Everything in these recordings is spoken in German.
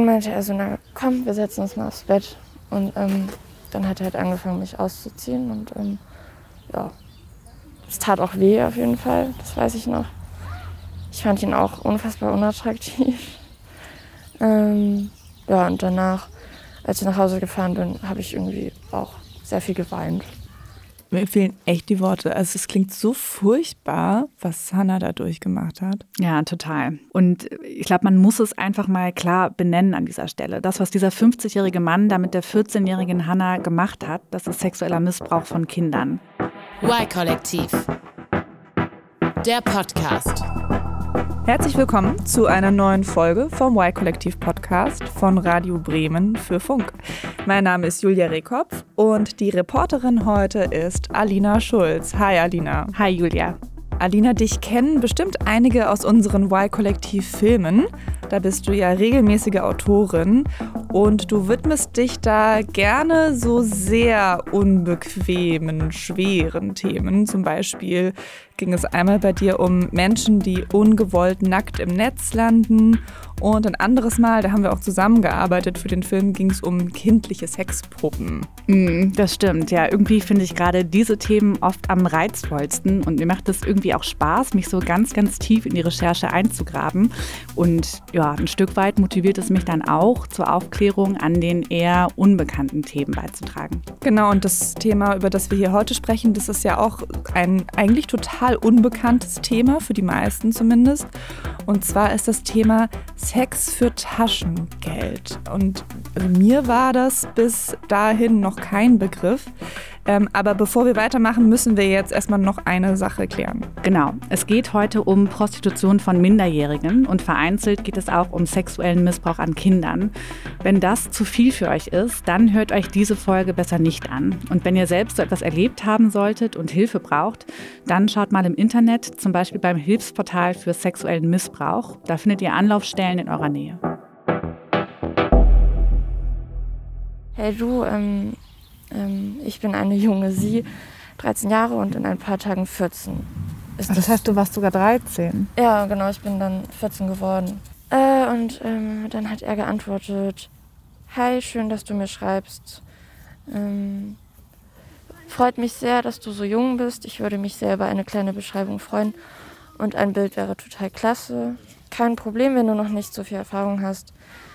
irgendwann meinte er so, na komm, wir setzen uns mal aufs Bett. Und ähm, dann hat er halt angefangen, mich auszuziehen. Und ähm, ja, es tat auch weh auf jeden Fall, das weiß ich noch. Ich fand ihn auch unfassbar unattraktiv. Ähm, ja, und danach, als ich nach Hause gefahren bin, habe ich irgendwie auch sehr viel geweint. Mir fehlen echt die Worte. Also es klingt so furchtbar, was Hannah da durchgemacht hat. Ja, total. Und ich glaube, man muss es einfach mal klar benennen an dieser Stelle. Das, was dieser 50-jährige Mann da mit der 14-jährigen Hannah gemacht hat, das ist sexueller Missbrauch von Kindern. Y-Kollektiv. Der Podcast. Herzlich willkommen zu einer neuen Folge vom Y-Kollektiv Podcast von Radio Bremen für Funk. Mein Name ist Julia Rehkopf und die Reporterin heute ist Alina Schulz. Hi Alina. Hi Julia. Alina, dich kennen bestimmt einige aus unseren Y-Kollektiv-Filmen. Da bist du ja regelmäßige Autorin und du widmest dich da gerne so sehr unbequemen, schweren Themen. Zum Beispiel ging es einmal bei dir um Menschen, die ungewollt nackt im Netz landen. Und ein anderes Mal, da haben wir auch zusammengearbeitet für den Film, ging es um kindliche Sexpuppen. Mm, das stimmt, ja. Irgendwie finde ich gerade diese Themen oft am reizvollsten und mir macht es irgendwie auch Spaß, mich so ganz, ganz tief in die Recherche einzugraben. Und ja, ein Stück weit motiviert es mich dann auch, zur Aufklärung an den eher unbekannten Themen beizutragen. Genau, und das Thema, über das wir hier heute sprechen, das ist ja auch ein eigentlich total total unbekanntes Thema, für die meisten zumindest. Und zwar ist das Thema Sex für Taschengeld. Und also mir war das bis dahin noch kein Begriff. Ähm, aber bevor wir weitermachen, müssen wir jetzt erstmal noch eine Sache klären. Genau. Es geht heute um Prostitution von Minderjährigen und vereinzelt geht es auch um sexuellen Missbrauch an Kindern. Wenn das zu viel für euch ist, dann hört euch diese Folge besser nicht an. Und wenn ihr selbst so etwas erlebt haben solltet und Hilfe braucht, dann schaut mal im Internet, zum Beispiel beim Hilfsportal für sexuellen Missbrauch. Da findet ihr Anlaufstellen in eurer Nähe. Hey du, ähm, ähm, ich bin eine junge Sie, 13 Jahre und in ein paar Tagen 14. Ist das heißt, du warst sogar 13? Ja, genau, ich bin dann 14 geworden. Äh, und ähm, dann hat er geantwortet, Hi, schön, dass du mir schreibst. Ähm, freut mich sehr, dass du so jung bist. Ich würde mich sehr über eine kleine Beschreibung freuen. Und ein Bild wäre total klasse. Kein Problem, wenn du noch nicht so viel Erfahrung hast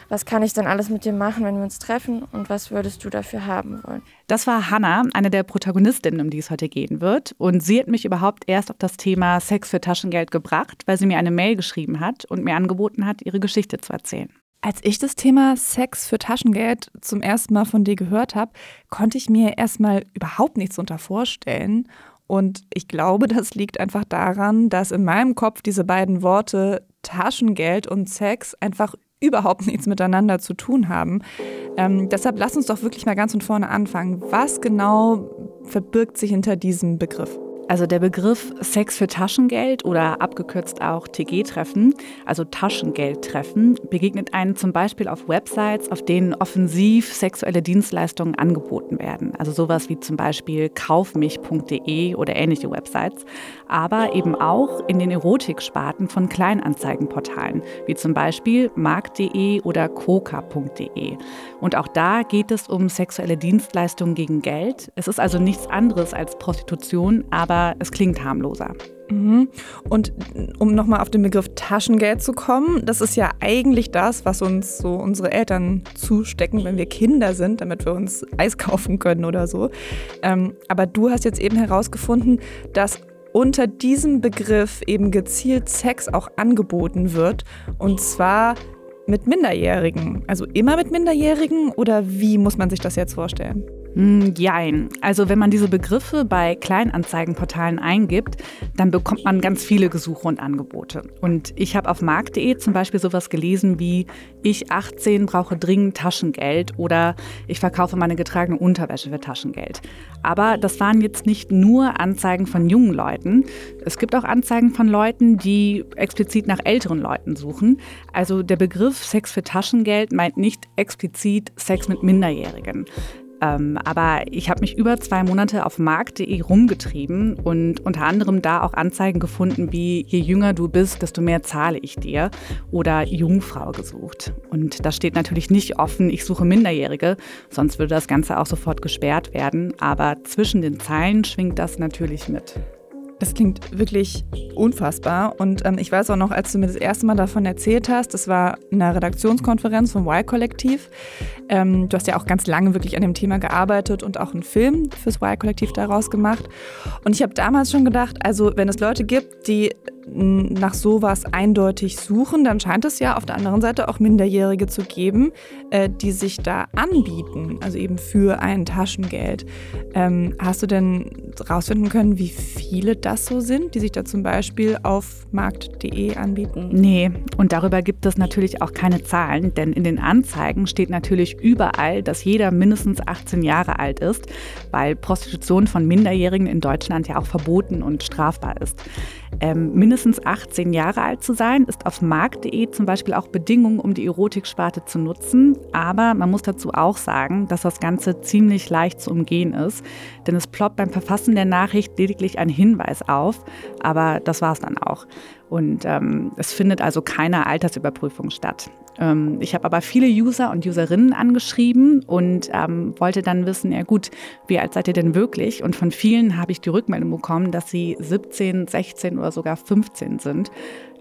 was kann ich denn alles mit dir machen, wenn wir uns treffen und was würdest du dafür haben wollen? Das war Hannah, eine der Protagonistinnen, um die es heute gehen wird. Und sie hat mich überhaupt erst auf das Thema Sex für Taschengeld gebracht, weil sie mir eine Mail geschrieben hat und mir angeboten hat, ihre Geschichte zu erzählen. Als ich das Thema Sex für Taschengeld zum ersten Mal von dir gehört habe, konnte ich mir erstmal überhaupt nichts unter vorstellen. Und ich glaube, das liegt einfach daran, dass in meinem Kopf diese beiden Worte Taschengeld und Sex einfach überhaupt nichts miteinander zu tun haben. Ähm, deshalb lass uns doch wirklich mal ganz von vorne anfangen. Was genau verbirgt sich hinter diesem Begriff? Also der Begriff Sex für Taschengeld oder abgekürzt auch TG-Treffen, also Taschengeldtreffen, begegnet einem zum Beispiel auf Websites, auf denen offensiv sexuelle Dienstleistungen angeboten werden. Also sowas wie zum Beispiel kaufmich.de oder ähnliche Websites. Aber eben auch in den Erotiksparten von Kleinanzeigenportalen, wie zum Beispiel markt.de oder coca.de. Und auch da geht es um sexuelle Dienstleistungen gegen Geld. Es ist also nichts anderes als Prostitution, aber aber es klingt harmloser. Mhm. Und um nochmal auf den Begriff Taschengeld zu kommen, das ist ja eigentlich das, was uns so unsere Eltern zustecken, wenn wir Kinder sind, damit wir uns Eis kaufen können oder so. Ähm, aber du hast jetzt eben herausgefunden, dass unter diesem Begriff eben gezielt Sex auch angeboten wird. Und zwar mit Minderjährigen. Also immer mit Minderjährigen oder wie muss man sich das jetzt vorstellen? Hm, jein. Also wenn man diese Begriffe bei Kleinanzeigenportalen eingibt, dann bekommt man ganz viele Gesuche und Angebote. Und ich habe auf markt.de zum Beispiel sowas gelesen wie ich 18 brauche dringend Taschengeld oder ich verkaufe meine getragene Unterwäsche für Taschengeld. Aber das waren jetzt nicht nur Anzeigen von jungen Leuten. Es gibt auch Anzeigen von Leuten, die explizit nach älteren Leuten suchen. Also der Begriff Sex für Taschengeld meint nicht explizit Sex mit Minderjährigen. Ähm, aber ich habe mich über zwei Monate auf markt.de rumgetrieben und unter anderem da auch Anzeigen gefunden wie je jünger du bist, desto mehr zahle ich dir oder Jungfrau gesucht. Und da steht natürlich nicht offen, ich suche Minderjährige, sonst würde das Ganze auch sofort gesperrt werden. Aber zwischen den Zeilen schwingt das natürlich mit. Das klingt wirklich unfassbar. Und ähm, ich weiß auch noch, als du mir das erste Mal davon erzählt hast, das war in einer Redaktionskonferenz vom Y-Kollektiv. Ähm, du hast ja auch ganz lange wirklich an dem Thema gearbeitet und auch einen Film fürs Y-Kollektiv daraus gemacht. Und ich habe damals schon gedacht, also wenn es Leute gibt, die nach sowas eindeutig suchen, dann scheint es ja auf der anderen Seite auch Minderjährige zu geben, äh, die sich da anbieten, also eben für ein Taschengeld. Ähm, hast du denn rausfinden können, wie viele das so sind, die sich da zum Beispiel auf markt.de anbieten? Nee, und darüber gibt es natürlich auch keine Zahlen, denn in den Anzeigen steht natürlich überall, dass jeder mindestens 18 Jahre alt ist, weil Prostitution von Minderjährigen in Deutschland ja auch verboten und strafbar ist. Ähm, mindestens 18 Jahre alt zu sein, ist auf markt.de zum Beispiel auch Bedingung, um die Erotiksparte zu nutzen. Aber man muss dazu auch sagen, dass das Ganze ziemlich leicht zu umgehen ist. Denn es ploppt beim Verfassen der Nachricht lediglich ein Hinweis auf. Aber das war es dann auch. Und ähm, es findet also keine Altersüberprüfung statt. Ähm, ich habe aber viele User und Userinnen angeschrieben und ähm, wollte dann wissen, ja gut, wie alt seid ihr denn wirklich? Und von vielen habe ich die Rückmeldung bekommen, dass sie 17, 16 oder sogar 15 sind.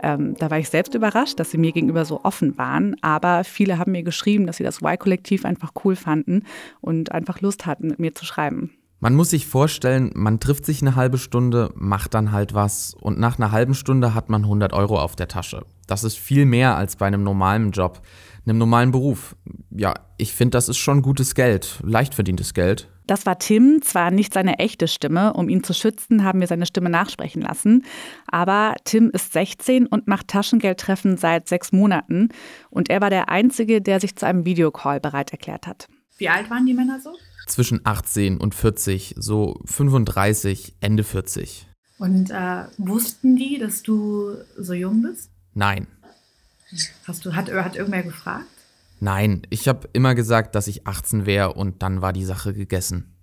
Ähm, da war ich selbst überrascht, dass sie mir gegenüber so offen waren. Aber viele haben mir geschrieben, dass sie das Y-Kollektiv einfach cool fanden und einfach Lust hatten, mit mir zu schreiben. Man muss sich vorstellen, man trifft sich eine halbe Stunde, macht dann halt was und nach einer halben Stunde hat man 100 Euro auf der Tasche. Das ist viel mehr als bei einem normalen Job, einem normalen Beruf. Ja, ich finde, das ist schon gutes Geld, leicht verdientes Geld. Das war Tim, zwar nicht seine echte Stimme, um ihn zu schützen, haben wir seine Stimme nachsprechen lassen, aber Tim ist 16 und macht Taschengeldtreffen seit sechs Monaten und er war der Einzige, der sich zu einem Videocall bereit erklärt hat. Wie alt waren die Männer so? Zwischen 18 und 40, so 35, Ende 40. Und äh, wussten die, dass du so jung bist? Nein. Hast du, hat, hat irgendwer gefragt? Nein, ich habe immer gesagt, dass ich 18 wäre und dann war die Sache gegessen.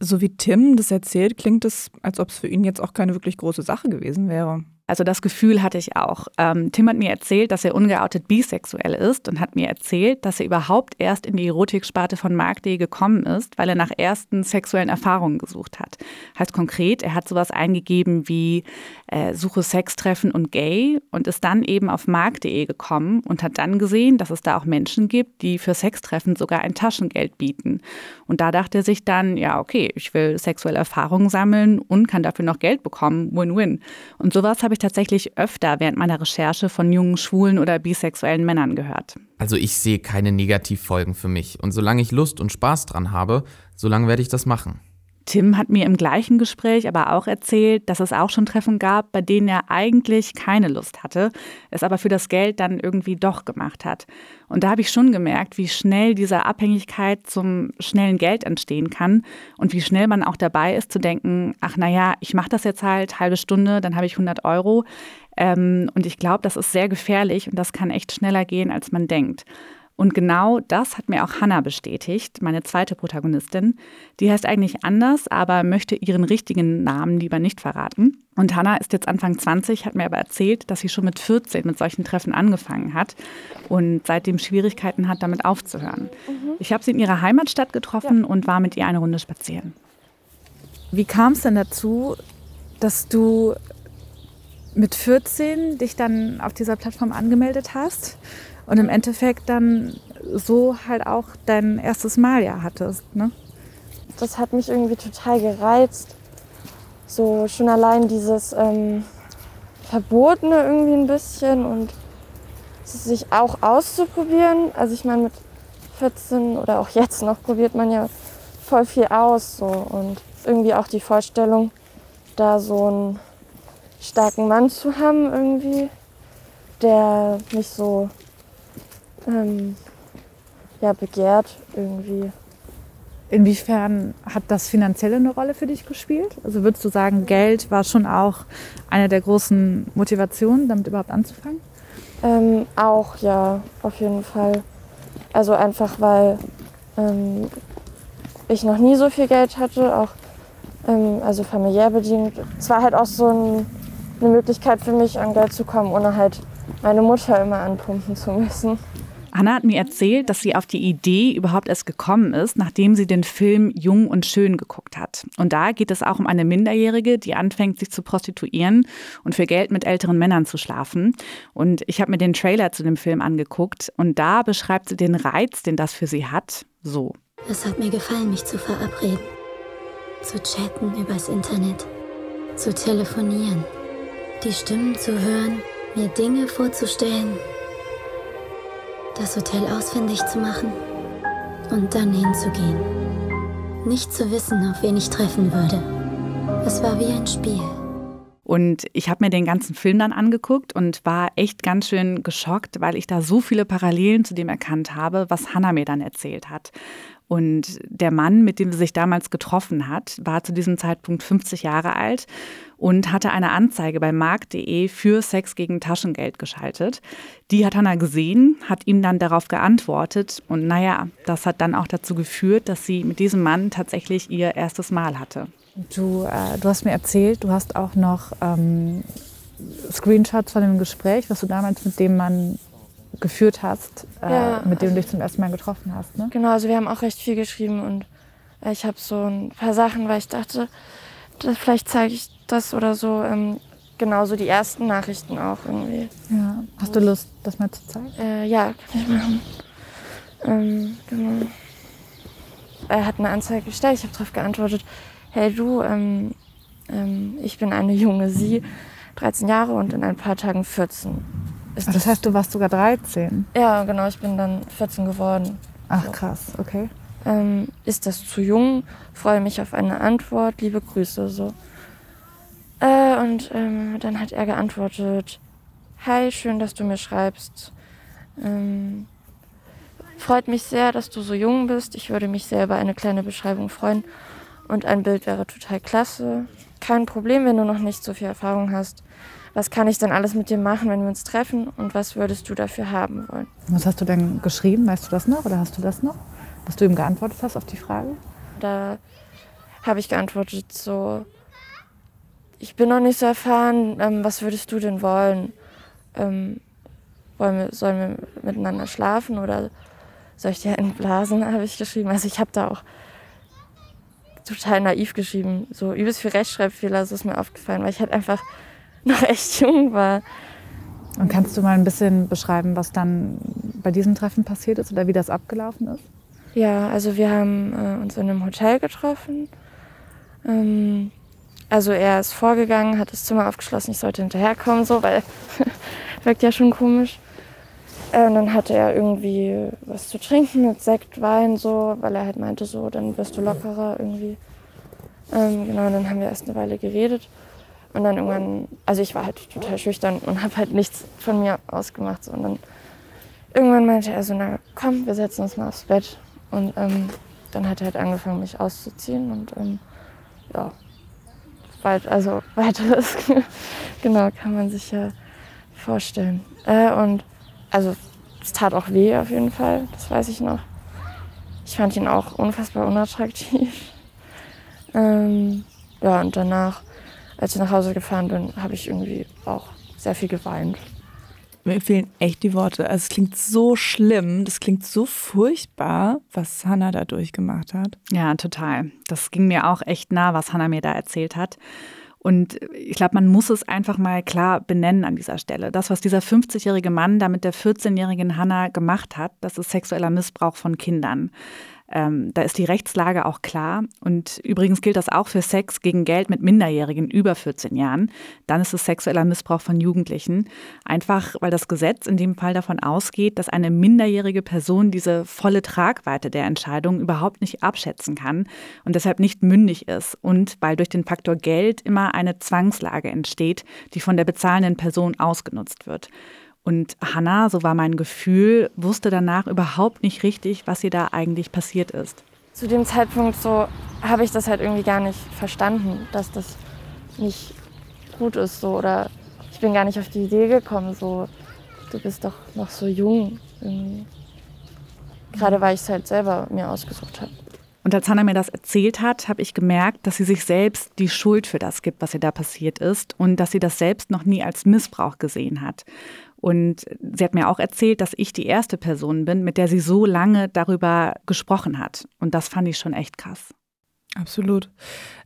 So wie Tim das erzählt, klingt es, als ob es für ihn jetzt auch keine wirklich große Sache gewesen wäre. Also das Gefühl hatte ich auch. Ähm, Tim hat mir erzählt, dass er ungeoutet bisexuell ist und hat mir erzählt, dass er überhaupt erst in die Erotiksparte von Mark.de gekommen ist, weil er nach ersten sexuellen Erfahrungen gesucht hat. Heißt konkret, er hat sowas eingegeben wie äh, Suche Sextreffen und Gay und ist dann eben auf Mark.de gekommen und hat dann gesehen, dass es da auch Menschen gibt, die für Sextreffen sogar ein Taschengeld bieten. Und da dachte er sich dann, ja okay, ich will sexuelle Erfahrungen sammeln und kann dafür noch Geld bekommen. Win-win. Und sowas habe ich ich tatsächlich öfter während meiner Recherche von jungen, schwulen oder bisexuellen Männern gehört. Also ich sehe keine Negativfolgen für mich. Und solange ich Lust und Spaß dran habe, solange werde ich das machen. Tim hat mir im gleichen Gespräch aber auch erzählt, dass es auch schon Treffen gab, bei denen er eigentlich keine Lust hatte, es aber für das Geld dann irgendwie doch gemacht hat. Und da habe ich schon gemerkt, wie schnell diese Abhängigkeit zum schnellen Geld entstehen kann und wie schnell man auch dabei ist zu denken, ach naja, ich mache das jetzt halt halbe Stunde, dann habe ich 100 Euro. Ähm, und ich glaube, das ist sehr gefährlich und das kann echt schneller gehen, als man denkt. Und genau das hat mir auch Hannah bestätigt, meine zweite Protagonistin. Die heißt eigentlich anders, aber möchte ihren richtigen Namen lieber nicht verraten. Und Hannah ist jetzt Anfang 20, hat mir aber erzählt, dass sie schon mit 14 mit solchen Treffen angefangen hat und seitdem Schwierigkeiten hat, damit aufzuhören. Mhm. Ich habe sie in ihrer Heimatstadt getroffen ja. und war mit ihr eine Runde spazieren. Wie kam es denn dazu, dass du mit 14 dich dann auf dieser Plattform angemeldet hast? Und im Endeffekt dann so halt auch dein erstes Mal ja hattest. Ne? Das hat mich irgendwie total gereizt. So schon allein dieses ähm, Verbotene irgendwie ein bisschen und sich auch auszuprobieren. Also ich meine, mit 14 oder auch jetzt noch probiert man ja voll viel aus. So. Und irgendwie auch die Vorstellung, da so einen starken Mann zu haben irgendwie, der mich so ähm, ja, begehrt irgendwie. Inwiefern hat das finanzielle eine Rolle für dich gespielt? Also würdest du sagen, Geld war schon auch eine der großen Motivationen, damit überhaupt anzufangen? Ähm, auch ja, auf jeden Fall. Also einfach weil ähm, ich noch nie so viel Geld hatte, auch ähm, also familiär bedingt. Es war halt auch so ein, eine Möglichkeit für mich, an Geld zu kommen, ohne halt meine Mutter immer anpumpen zu müssen. Hanna hat mir erzählt, dass sie auf die Idee überhaupt erst gekommen ist, nachdem sie den Film Jung und Schön geguckt hat. Und da geht es auch um eine Minderjährige, die anfängt, sich zu prostituieren und für Geld mit älteren Männern zu schlafen. Und ich habe mir den Trailer zu dem Film angeguckt und da beschreibt sie den Reiz, den das für sie hat, so. Es hat mir gefallen, mich zu verabreden. Zu chatten übers Internet. Zu telefonieren. Die Stimmen zu hören. Mir Dinge vorzustellen das Hotel ausfindig zu machen und dann hinzugehen. Nicht zu wissen, auf wen ich treffen würde. Es war wie ein Spiel. Und ich habe mir den ganzen Film dann angeguckt und war echt ganz schön geschockt, weil ich da so viele Parallelen zu dem erkannt habe, was Hannah mir dann erzählt hat. Und der Mann, mit dem sie sich damals getroffen hat, war zu diesem Zeitpunkt 50 Jahre alt und hatte eine Anzeige bei markt.de für Sex gegen Taschengeld geschaltet. Die hat Hannah gesehen, hat ihm dann darauf geantwortet und naja, das hat dann auch dazu geführt, dass sie mit diesem Mann tatsächlich ihr erstes Mal hatte. Du, äh, du hast mir erzählt, du hast auch noch ähm, Screenshots von dem Gespräch, was du damals mit dem Mann geführt hast, äh, ja, mit dem du dich zum ersten Mal getroffen hast. Ne? Genau, also wir haben auch recht viel geschrieben und äh, ich habe so ein paar Sachen, weil ich dachte, vielleicht zeige ich das oder so. Ähm, genauso die ersten Nachrichten auch irgendwie. Ja. Hast du Lust, das mal zu zeigen? Äh, ja, kann ich machen. Ähm, genau. Er hat eine Anzeige gestellt, ich habe darauf geantwortet, hey du, ähm, ähm, ich bin eine junge Sie, 13 Jahre und in ein paar Tagen 14. Ist das heißt, du warst sogar 13? Ja, genau, ich bin dann 14 geworden. Ach so. krass, okay. Ähm, ist das zu jung? Freue mich auf eine Antwort. Liebe Grüße. So. Äh, und ähm, dann hat er geantwortet: Hi, schön, dass du mir schreibst. Ähm, freut mich sehr, dass du so jung bist. Ich würde mich sehr über eine kleine Beschreibung freuen. Und ein Bild wäre total klasse. Kein Problem, wenn du noch nicht so viel Erfahrung hast was kann ich denn alles mit dir machen, wenn wir uns treffen und was würdest du dafür haben wollen? Was hast du denn geschrieben? Weißt du das noch oder hast du das noch? Was du ihm geantwortet hast auf die Frage? Da habe ich geantwortet so, ich bin noch nicht so erfahren, ähm, was würdest du denn wollen? Ähm, wollen wir, sollen wir miteinander schlafen oder soll ich dir entblasen, habe ich geschrieben. Also ich habe da auch total naiv geschrieben, so übelst viel Rechtschreibfehler, so ist mir aufgefallen, weil ich halt einfach noch echt jung war. Und kannst du mal ein bisschen beschreiben, was dann bei diesem Treffen passiert ist oder wie das abgelaufen ist? Ja, also wir haben äh, uns in einem Hotel getroffen. Ähm, also er ist vorgegangen, hat das Zimmer aufgeschlossen, ich sollte hinterherkommen, so, weil wirkt ja schon komisch. Äh, und dann hatte er irgendwie was zu trinken mit Sekt, Wein, so, weil er halt meinte, so, dann wirst du lockerer irgendwie. Ähm, genau, und dann haben wir erst eine Weile geredet. Und dann irgendwann, also ich war halt total schüchtern und habe halt nichts von mir ausgemacht. So. Und dann irgendwann meinte er so, na komm, wir setzen uns mal aufs Bett. Und ähm, dann hat er halt angefangen, mich auszuziehen. Und ähm, ja, weit, also weiteres, genau, kann man sich ja vorstellen. Äh, und also es tat auch weh auf jeden Fall, das weiß ich noch. Ich fand ihn auch unfassbar unattraktiv. Ähm, ja, und danach als ich nach Hause gefahren bin, habe ich irgendwie auch sehr viel geweint. Mir fehlen echt die Worte. Also es klingt so schlimm, das klingt so furchtbar, was Hannah da durchgemacht hat. Ja, total. Das ging mir auch echt nah, was Hannah mir da erzählt hat. Und ich glaube, man muss es einfach mal klar benennen an dieser Stelle. Das, was dieser 50-jährige Mann da mit der 14-jährigen Hannah gemacht hat, das ist sexueller Missbrauch von Kindern. Ähm, da ist die Rechtslage auch klar. Und übrigens gilt das auch für Sex gegen Geld mit Minderjährigen über 14 Jahren. Dann ist es sexueller Missbrauch von Jugendlichen. Einfach, weil das Gesetz in dem Fall davon ausgeht, dass eine minderjährige Person diese volle Tragweite der Entscheidung überhaupt nicht abschätzen kann und deshalb nicht mündig ist. Und weil durch den Faktor Geld immer eine Zwangslage entsteht, die von der bezahlenden Person ausgenutzt wird. Und Hannah, so war mein Gefühl, wusste danach überhaupt nicht richtig, was ihr da eigentlich passiert ist. Zu dem Zeitpunkt so habe ich das halt irgendwie gar nicht verstanden, dass das nicht gut ist so oder ich bin gar nicht auf die Idee gekommen so du bist doch noch so jung irgendwie. Gerade weil ich es halt selber mir ausgesucht habe. Und als Hannah mir das erzählt hat, habe ich gemerkt, dass sie sich selbst die Schuld für das gibt, was ihr da passiert ist und dass sie das selbst noch nie als Missbrauch gesehen hat. Und sie hat mir auch erzählt, dass ich die erste Person bin, mit der sie so lange darüber gesprochen hat. Und das fand ich schon echt krass. Absolut.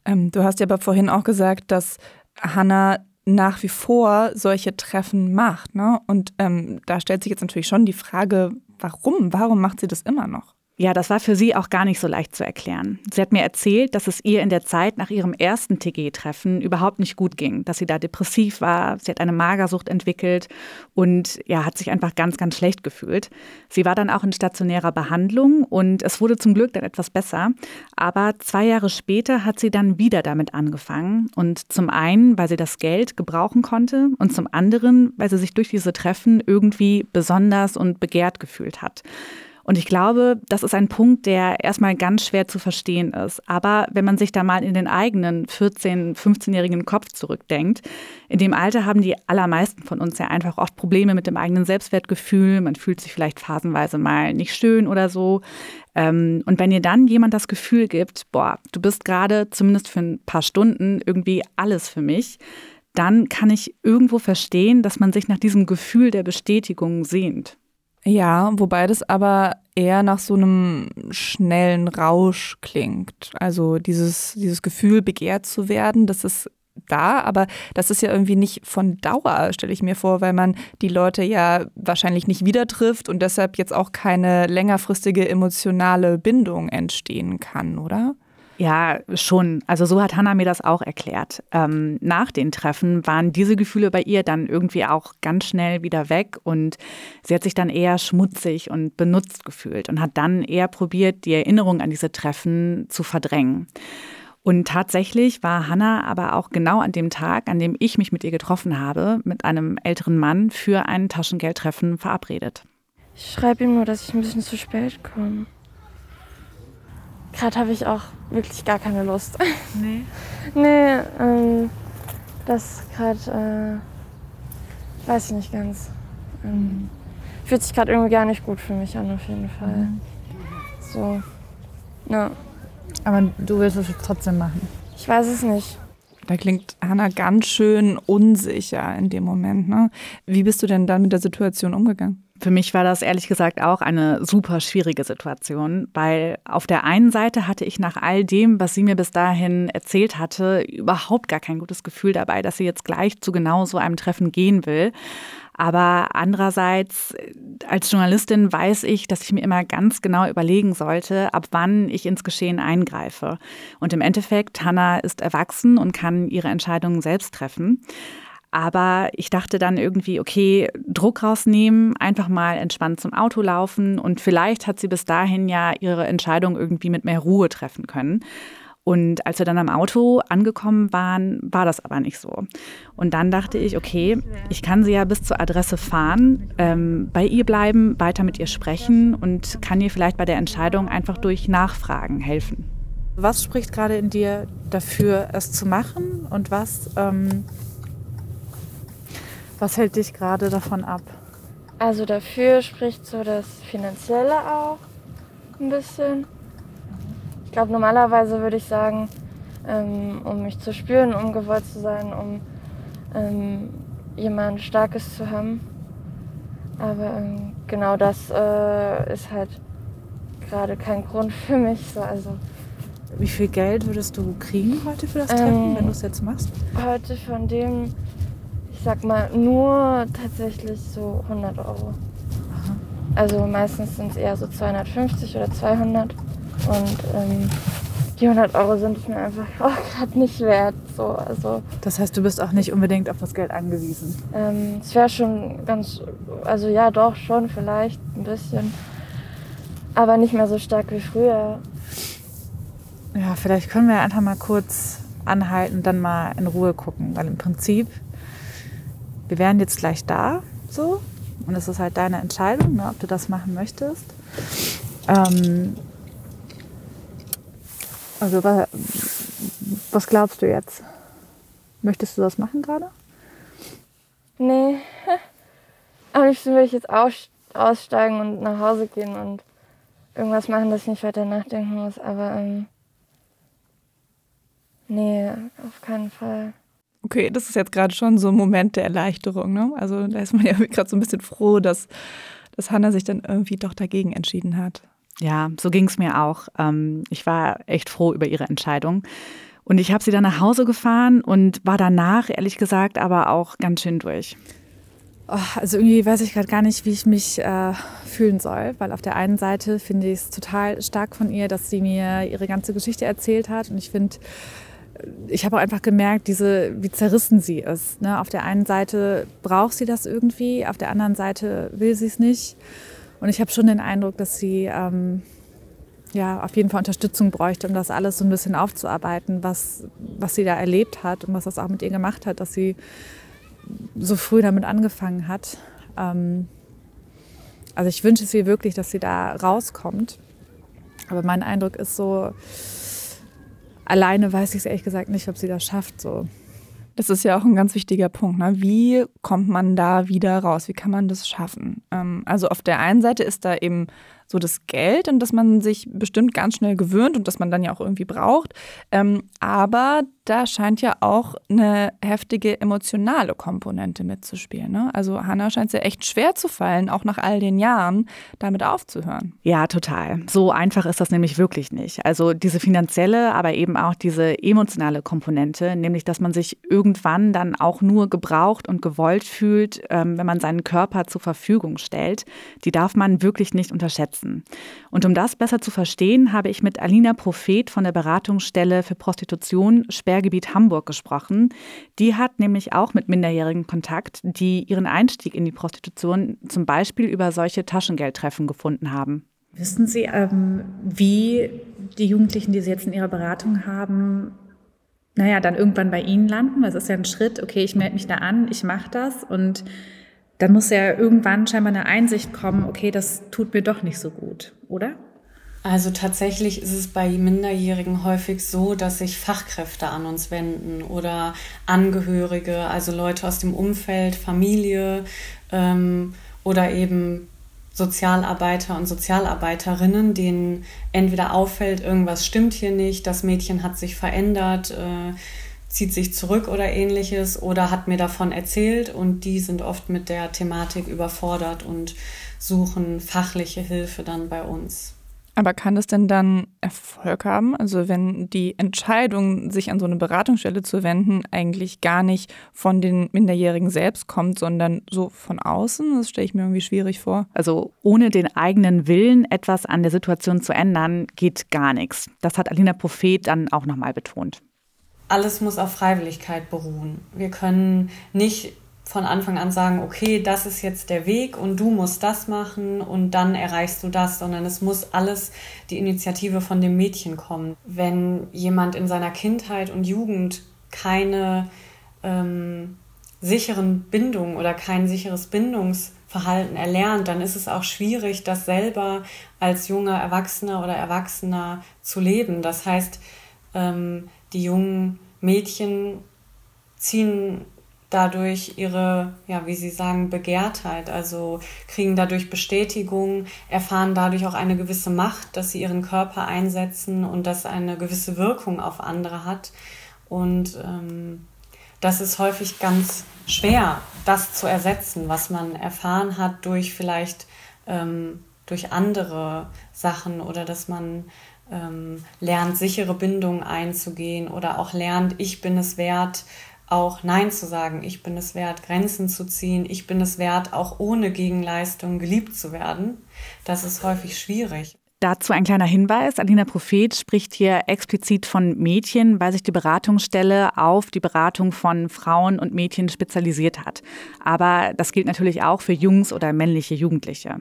Ähm, du hast ja aber vorhin auch gesagt, dass Hannah nach wie vor solche Treffen macht. Ne? Und ähm, da stellt sich jetzt natürlich schon die Frage, warum? Warum macht sie das immer noch? Ja, das war für sie auch gar nicht so leicht zu erklären. Sie hat mir erzählt, dass es ihr in der Zeit nach ihrem ersten TG-Treffen überhaupt nicht gut ging, dass sie da depressiv war, sie hat eine Magersucht entwickelt und ja, hat sich einfach ganz, ganz schlecht gefühlt. Sie war dann auch in stationärer Behandlung und es wurde zum Glück dann etwas besser. Aber zwei Jahre später hat sie dann wieder damit angefangen und zum einen, weil sie das Geld gebrauchen konnte und zum anderen, weil sie sich durch diese Treffen irgendwie besonders und begehrt gefühlt hat. Und ich glaube, das ist ein Punkt, der erstmal ganz schwer zu verstehen ist. Aber wenn man sich da mal in den eigenen 14-, 15-jährigen Kopf zurückdenkt, in dem Alter haben die allermeisten von uns ja einfach oft Probleme mit dem eigenen Selbstwertgefühl. Man fühlt sich vielleicht phasenweise mal nicht schön oder so. Ähm, und wenn ihr dann jemand das Gefühl gibt, boah, du bist gerade zumindest für ein paar Stunden irgendwie alles für mich, dann kann ich irgendwo verstehen, dass man sich nach diesem Gefühl der Bestätigung sehnt. Ja, wobei das aber eher nach so einem schnellen Rausch klingt. Also dieses, dieses Gefühl, begehrt zu werden, das ist da, aber das ist ja irgendwie nicht von Dauer, stelle ich mir vor, weil man die Leute ja wahrscheinlich nicht wieder trifft und deshalb jetzt auch keine längerfristige emotionale Bindung entstehen kann, oder? Ja, schon. Also so hat Hannah mir das auch erklärt. Ähm, nach den Treffen waren diese Gefühle bei ihr dann irgendwie auch ganz schnell wieder weg und sie hat sich dann eher schmutzig und benutzt gefühlt und hat dann eher probiert, die Erinnerung an diese Treffen zu verdrängen. Und tatsächlich war Hannah aber auch genau an dem Tag, an dem ich mich mit ihr getroffen habe, mit einem älteren Mann für ein Taschengeldtreffen verabredet. Ich schreibe ihm nur, dass ich ein bisschen zu spät komme. Gerade habe ich auch wirklich gar keine Lust. Nee. nee, ähm, das gerade, äh, weiß ich nicht ganz. Ähm, fühlt sich gerade irgendwie gar nicht gut für mich an, auf jeden Fall. Mhm. So, ja. Aber du willst es trotzdem machen? Ich weiß es nicht. Da klingt Hannah ganz schön unsicher in dem Moment. Ne? Wie bist du denn dann mit der Situation umgegangen? Für mich war das ehrlich gesagt auch eine super schwierige Situation, weil auf der einen Seite hatte ich nach all dem, was sie mir bis dahin erzählt hatte, überhaupt gar kein gutes Gefühl dabei, dass sie jetzt gleich zu genau so einem Treffen gehen will. Aber andererseits, als Journalistin weiß ich, dass ich mir immer ganz genau überlegen sollte, ab wann ich ins Geschehen eingreife. Und im Endeffekt, Hannah ist erwachsen und kann ihre Entscheidungen selbst treffen. Aber ich dachte dann irgendwie, okay, Druck rausnehmen, einfach mal entspannt zum Auto laufen und vielleicht hat sie bis dahin ja ihre Entscheidung irgendwie mit mehr Ruhe treffen können. Und als wir dann am Auto angekommen waren, war das aber nicht so. Und dann dachte ich, okay, ich kann sie ja bis zur Adresse fahren, ähm, bei ihr bleiben, weiter mit ihr sprechen und kann ihr vielleicht bei der Entscheidung einfach durch Nachfragen helfen. Was spricht gerade in dir dafür, es zu machen und was ähm, was hält dich gerade davon ab? Also dafür spricht so das Finanzielle auch ein bisschen. Ich glaube, normalerweise würde ich sagen, ähm, um mich zu spüren, um gewollt zu sein, um ähm, jemand Starkes zu haben. Aber ähm, genau das äh, ist halt gerade kein Grund für mich. So, also, Wie viel Geld würdest du kriegen heute für das Treffen, Ähm, wenn du es jetzt machst? heute von dem, ich sag mal, nur tatsächlich so 100 Euro. Also meistens sind es eher so 250 oder 200. Und ähm, die 100 Euro sind es mir einfach auch gerade nicht wert. So, also Das heißt, du bist auch nicht unbedingt auf das Geld angewiesen. ähm, es wäre schon ganz, also ja doch schon vielleicht ein bisschen. Aber nicht mehr so stark wie früher. Ja, vielleicht können wir einfach mal kurz anhalten und dann mal in Ruhe gucken, weil im Prinzip, wir wären jetzt gleich da, so, und es ist halt deine Entscheidung, ne, ob du das machen möchtest. Ähm, also, wa- was glaubst du jetzt? Möchtest du das machen gerade? Nee. Am liebsten würde ich jetzt aus, aussteigen und nach Hause gehen und irgendwas machen, dass ich nicht weiter nachdenken muss. Aber ähm, nee, auf keinen Fall. Okay, das ist jetzt gerade schon so ein Moment der Erleichterung. Ne? Also da ist man ja gerade so ein bisschen froh, dass, dass Hannah sich dann irgendwie doch dagegen entschieden hat. Ja, so ging es mir auch. Ähm, ich war echt froh über ihre Entscheidung. Und ich habe sie dann nach Hause gefahren und war danach, ehrlich gesagt, aber auch ganz schön durch. Oh, also irgendwie weiß ich gerade gar nicht, wie ich mich äh, fühlen soll, weil auf der einen Seite finde ich es total stark von ihr, dass sie mir ihre ganze Geschichte erzählt hat und ich finde, ich habe auch einfach gemerkt, diese, wie zerrissen sie ist. Ne? Auf der einen Seite braucht sie das irgendwie, auf der anderen Seite will sie es nicht. Und ich habe schon den Eindruck, dass sie ähm, ja, auf jeden Fall Unterstützung bräuchte, um das alles so ein bisschen aufzuarbeiten, was, was sie da erlebt hat und was das auch mit ihr gemacht hat, dass sie so früh damit angefangen hat. Ähm, also ich wünsche es ihr wirklich, dass sie da rauskommt. Aber mein Eindruck ist so, alleine weiß ich es ehrlich gesagt nicht, ob sie das schafft. So. Das ist ja auch ein ganz wichtiger Punkt. Ne? Wie kommt man da wieder raus? Wie kann man das schaffen? Ähm, also auf der einen Seite ist da eben so das Geld, und das man sich bestimmt ganz schnell gewöhnt und das man dann ja auch irgendwie braucht. Ähm, aber da scheint ja auch eine heftige emotionale Komponente mitzuspielen. Ne? Also Hannah scheint es ja echt schwer zu fallen, auch nach all den Jahren damit aufzuhören. Ja, total. So einfach ist das nämlich wirklich nicht. Also diese finanzielle, aber eben auch diese emotionale Komponente, nämlich dass man sich irgendwann dann auch nur gebraucht und gewollt fühlt, ähm, wenn man seinen Körper zur Verfügung stellt, die darf man wirklich nicht unterschätzen. Und um das besser zu verstehen, habe ich mit Alina Prophet von der Beratungsstelle für Prostitution Sperrgebiet Hamburg gesprochen. Die hat nämlich auch mit Minderjährigen Kontakt, die ihren Einstieg in die Prostitution zum Beispiel über solche Taschengeldtreffen gefunden haben. Wissen Sie, ähm, wie die Jugendlichen, die Sie jetzt in Ihrer Beratung haben, naja, dann irgendwann bei Ihnen landen? Es ist ja ein Schritt, okay, ich melde mich da an, ich mache das und dann muss ja irgendwann scheinbar eine Einsicht kommen, okay, das tut mir doch nicht so gut, oder? Also tatsächlich ist es bei Minderjährigen häufig so, dass sich Fachkräfte an uns wenden oder Angehörige, also Leute aus dem Umfeld, Familie ähm, oder eben Sozialarbeiter und Sozialarbeiterinnen, denen entweder auffällt, irgendwas stimmt hier nicht, das Mädchen hat sich verändert, äh, zieht sich zurück oder ähnliches oder hat mir davon erzählt und die sind oft mit der Thematik überfordert und suchen fachliche Hilfe dann bei uns. Aber kann das denn dann Erfolg haben? Also wenn die Entscheidung, sich an so eine Beratungsstelle zu wenden, eigentlich gar nicht von den Minderjährigen selbst kommt, sondern so von außen? Das stelle ich mir irgendwie schwierig vor. Also ohne den eigenen Willen, etwas an der Situation zu ändern, geht gar nichts. Das hat Alina Prophet dann auch nochmal betont. Alles muss auf Freiwilligkeit beruhen. Wir können nicht von Anfang an sagen, okay, das ist jetzt der Weg und du musst das machen und dann erreichst du das, sondern es muss alles die Initiative von dem Mädchen kommen. Wenn jemand in seiner Kindheit und Jugend keine ähm, sicheren Bindungen oder kein sicheres Bindungsverhalten erlernt, dann ist es auch schwierig, das selber als junger Erwachsener oder Erwachsener zu leben. Das heißt, ähm, die jungen Mädchen ziehen dadurch ihre, ja, wie Sie sagen, Begehrtheit, also kriegen dadurch Bestätigung, erfahren dadurch auch eine gewisse Macht, dass sie ihren Körper einsetzen und das eine gewisse Wirkung auf andere hat. Und ähm, das ist häufig ganz schwer, das zu ersetzen, was man erfahren hat durch vielleicht ähm, durch andere Sachen oder dass man ähm, lernt, sichere Bindungen einzugehen oder auch lernt, ich bin es wert, auch Nein zu sagen. Ich bin es wert, Grenzen zu ziehen. Ich bin es wert, auch ohne Gegenleistung geliebt zu werden. Das ist häufig schwierig. Dazu ein kleiner Hinweis. Alina Prophet spricht hier explizit von Mädchen, weil sich die Beratungsstelle auf die Beratung von Frauen und Mädchen spezialisiert hat. Aber das gilt natürlich auch für Jungs oder männliche Jugendliche.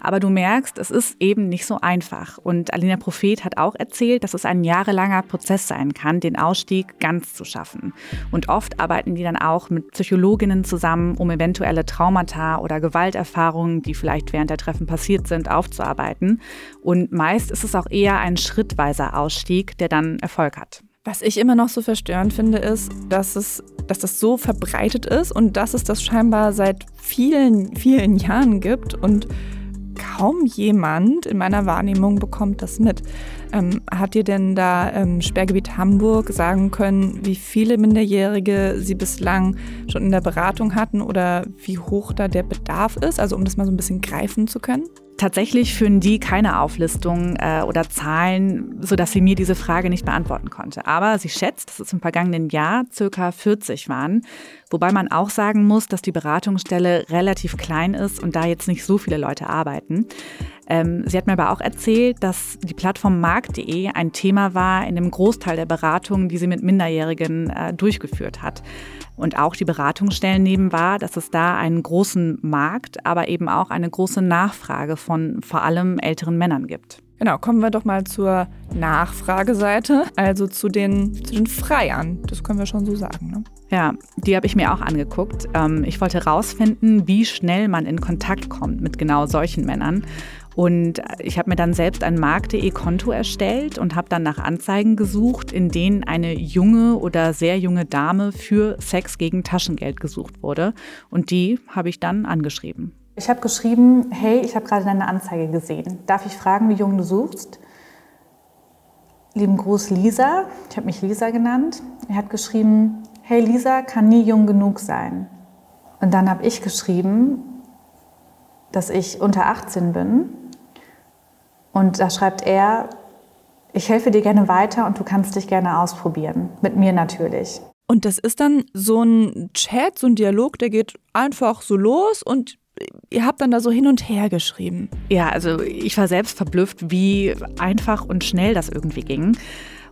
Aber du merkst, es ist eben nicht so einfach. Und Alina Prophet hat auch erzählt, dass es ein jahrelanger Prozess sein kann, den Ausstieg ganz zu schaffen. Und oft arbeiten die dann auch mit Psychologinnen zusammen, um eventuelle Traumata oder Gewalterfahrungen, die vielleicht während der Treffen passiert sind, aufzuarbeiten. Und und meist ist es auch eher ein schrittweiser Ausstieg, der dann Erfolg hat. Was ich immer noch so verstörend finde, ist, dass, es, dass das so verbreitet ist und dass es das scheinbar seit vielen, vielen Jahren gibt. Und kaum jemand in meiner Wahrnehmung bekommt das mit. Ähm, hat dir denn da ähm, Sperrgebiet Hamburg sagen können, wie viele Minderjährige sie bislang schon in der Beratung hatten oder wie hoch da der Bedarf ist? Also um das mal so ein bisschen greifen zu können? Tatsächlich führen die keine Auflistung äh, oder Zahlen, sodass sie mir diese Frage nicht beantworten konnte. Aber sie schätzt, dass es im vergangenen Jahr circa 40 waren. Wobei man auch sagen muss, dass die Beratungsstelle relativ klein ist und da jetzt nicht so viele Leute arbeiten. Ähm, sie hat mir aber auch erzählt, dass die Plattform markt.de ein Thema war in dem Großteil der Beratungen, die sie mit Minderjährigen äh, durchgeführt hat und auch die Beratungsstellen nehmen wahr, dass es da einen großen Markt, aber eben auch eine große Nachfrage von vor allem älteren Männern gibt. Genau, kommen wir doch mal zur Nachfrageseite, also zu den, zu den Freiern. Das können wir schon so sagen. Ne? Ja, die habe ich mir auch angeguckt. Ähm, ich wollte herausfinden, wie schnell man in Kontakt kommt mit genau solchen Männern. Und ich habe mir dann selbst ein markt.de-Konto erstellt und habe dann nach Anzeigen gesucht, in denen eine junge oder sehr junge Dame für Sex gegen Taschengeld gesucht wurde. Und die habe ich dann angeschrieben. Ich habe geschrieben, hey, ich habe gerade deine Anzeige gesehen. Darf ich fragen, wie jung du suchst? Lieben Gruß Lisa, ich habe mich Lisa genannt. Er hat geschrieben, hey Lisa kann nie jung genug sein. Und dann habe ich geschrieben, dass ich unter 18 bin und da schreibt er, ich helfe dir gerne weiter und du kannst dich gerne ausprobieren. Mit mir natürlich. Und das ist dann so ein Chat, so ein Dialog, der geht einfach so los und ihr habt dann da so hin und her geschrieben. Ja, also ich war selbst verblüfft, wie einfach und schnell das irgendwie ging.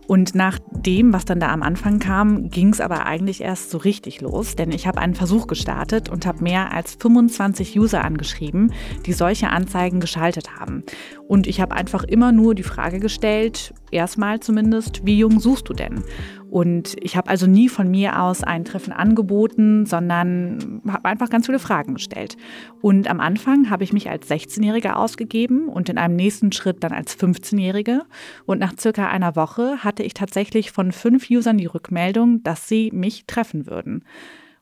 Und nach dem, was dann da am Anfang kam, ging es aber eigentlich erst so richtig los, denn ich habe einen Versuch gestartet und habe mehr als 25 User angeschrieben, die solche Anzeigen geschaltet haben. Und ich habe einfach immer nur die Frage gestellt, erstmal zumindest, wie jung suchst du denn? Und ich habe also nie von mir aus ein Treffen angeboten, sondern habe einfach ganz viele Fragen gestellt. Und am Anfang habe ich mich als 16-Jährige ausgegeben und in einem nächsten Schritt dann als 15-Jährige. Und nach circa einer Woche hatte ich tatsächlich von fünf Usern die Rückmeldung, dass sie mich treffen würden.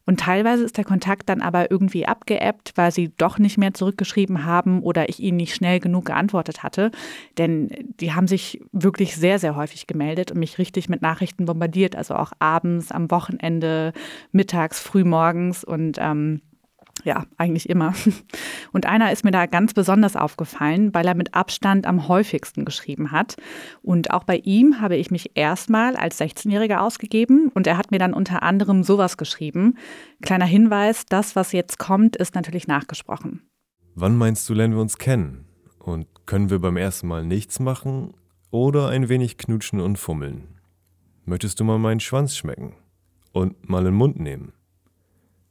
Und teilweise ist der Kontakt dann aber irgendwie abgeebbt, weil sie doch nicht mehr zurückgeschrieben haben oder ich ihnen nicht schnell genug geantwortet hatte. Denn die haben sich wirklich sehr, sehr häufig gemeldet und mich richtig mit Nachrichten bombardiert. Also auch abends, am Wochenende, mittags, frühmorgens. Und ähm, ja, eigentlich immer. Und einer ist mir da ganz besonders aufgefallen, weil er mit Abstand am häufigsten geschrieben hat. Und auch bei ihm habe ich mich erstmal als 16-Jähriger ausgegeben und er hat mir dann unter anderem sowas geschrieben. Kleiner Hinweis, das, was jetzt kommt, ist natürlich nachgesprochen. Wann meinst du, lernen wir uns kennen? Und können wir beim ersten Mal nichts machen oder ein wenig knutschen und fummeln? Möchtest du mal meinen Schwanz schmecken? Und mal in den Mund nehmen?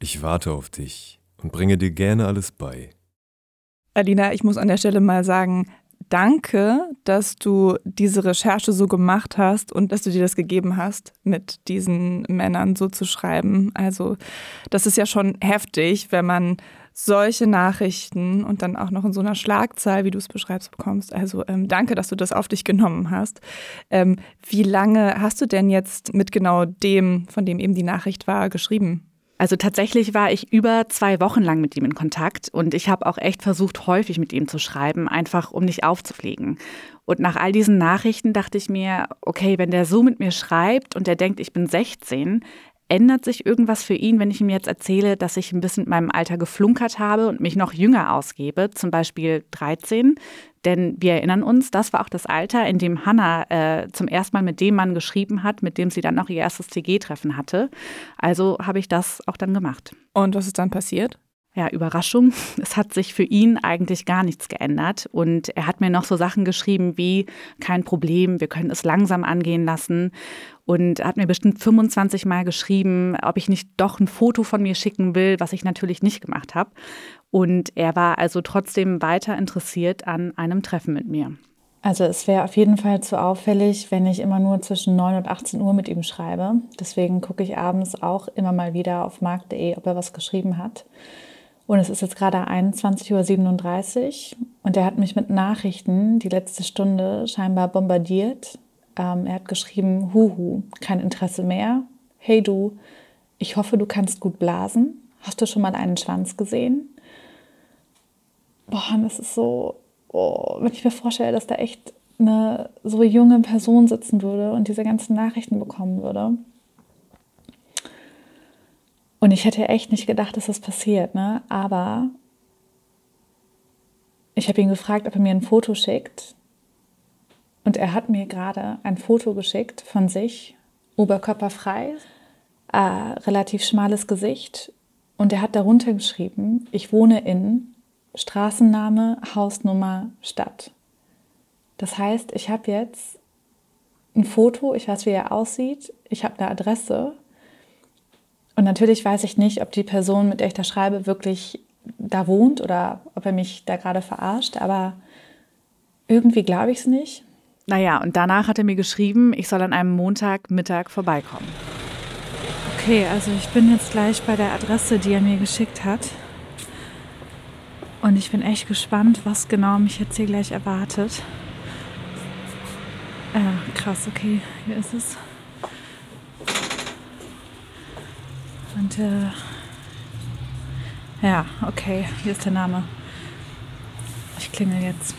Ich warte auf dich und bringe dir gerne alles bei. Alina, ich muss an der Stelle mal sagen, danke, dass du diese Recherche so gemacht hast und dass du dir das gegeben hast, mit diesen Männern so zu schreiben. Also das ist ja schon heftig, wenn man solche Nachrichten und dann auch noch in so einer Schlagzahl, wie du es beschreibst, bekommst. Also ähm, danke, dass du das auf dich genommen hast. Ähm, wie lange hast du denn jetzt mit genau dem, von dem eben die Nachricht war, geschrieben? Also tatsächlich war ich über zwei Wochen lang mit ihm in Kontakt und ich habe auch echt versucht, häufig mit ihm zu schreiben, einfach um nicht aufzufliegen. Und nach all diesen Nachrichten dachte ich mir, okay, wenn der so mit mir schreibt und der denkt, ich bin 16, Ändert sich irgendwas für ihn, wenn ich ihm jetzt erzähle, dass ich ein bisschen mit meinem Alter geflunkert habe und mich noch jünger ausgebe, zum Beispiel 13? Denn wir erinnern uns, das war auch das Alter, in dem Hannah äh, zum ersten Mal mit dem Mann geschrieben hat, mit dem sie dann noch ihr erstes TG-Treffen hatte. Also habe ich das auch dann gemacht. Und was ist dann passiert? ja, Überraschung. Es hat sich für ihn eigentlich gar nichts geändert. Und er hat mir noch so Sachen geschrieben wie, kein Problem, wir können es langsam angehen lassen. Und hat mir bestimmt 25 Mal geschrieben, ob ich nicht doch ein Foto von mir schicken will, was ich natürlich nicht gemacht habe. Und er war also trotzdem weiter interessiert an einem Treffen mit mir. Also es wäre auf jeden Fall zu auffällig, wenn ich immer nur zwischen 9 und 18 Uhr mit ihm schreibe. Deswegen gucke ich abends auch immer mal wieder auf markt.de, ob er was geschrieben hat. Und es ist jetzt gerade 21.37 Uhr und er hat mich mit Nachrichten die letzte Stunde scheinbar bombardiert. Ähm, er hat geschrieben, Huhu, kein Interesse mehr. Hey du, ich hoffe, du kannst gut blasen. Hast du schon mal einen Schwanz gesehen? Boah, das ist so, oh, wenn ich mir vorstelle, dass da echt eine so junge Person sitzen würde und diese ganzen Nachrichten bekommen würde. Und ich hätte echt nicht gedacht, dass das passiert, ne? Aber ich habe ihn gefragt, ob er mir ein Foto schickt. Und er hat mir gerade ein Foto geschickt von sich, oberkörperfrei, äh, relativ schmales Gesicht. Und er hat darunter geschrieben, ich wohne in Straßenname, Hausnummer, Stadt. Das heißt, ich habe jetzt ein Foto, ich weiß, wie er aussieht, ich habe eine Adresse. Und natürlich weiß ich nicht, ob die Person, mit der ich da schreibe, wirklich da wohnt oder ob er mich da gerade verarscht, aber irgendwie glaube ich es nicht. Naja, und danach hat er mir geschrieben, ich soll an einem Montagmittag vorbeikommen. Okay, also ich bin jetzt gleich bei der Adresse, die er mir geschickt hat. Und ich bin echt gespannt, was genau mich jetzt hier gleich erwartet. Äh, krass, okay, hier ist es. Und äh, ja, okay, hier ist der Name. Ich klingel jetzt.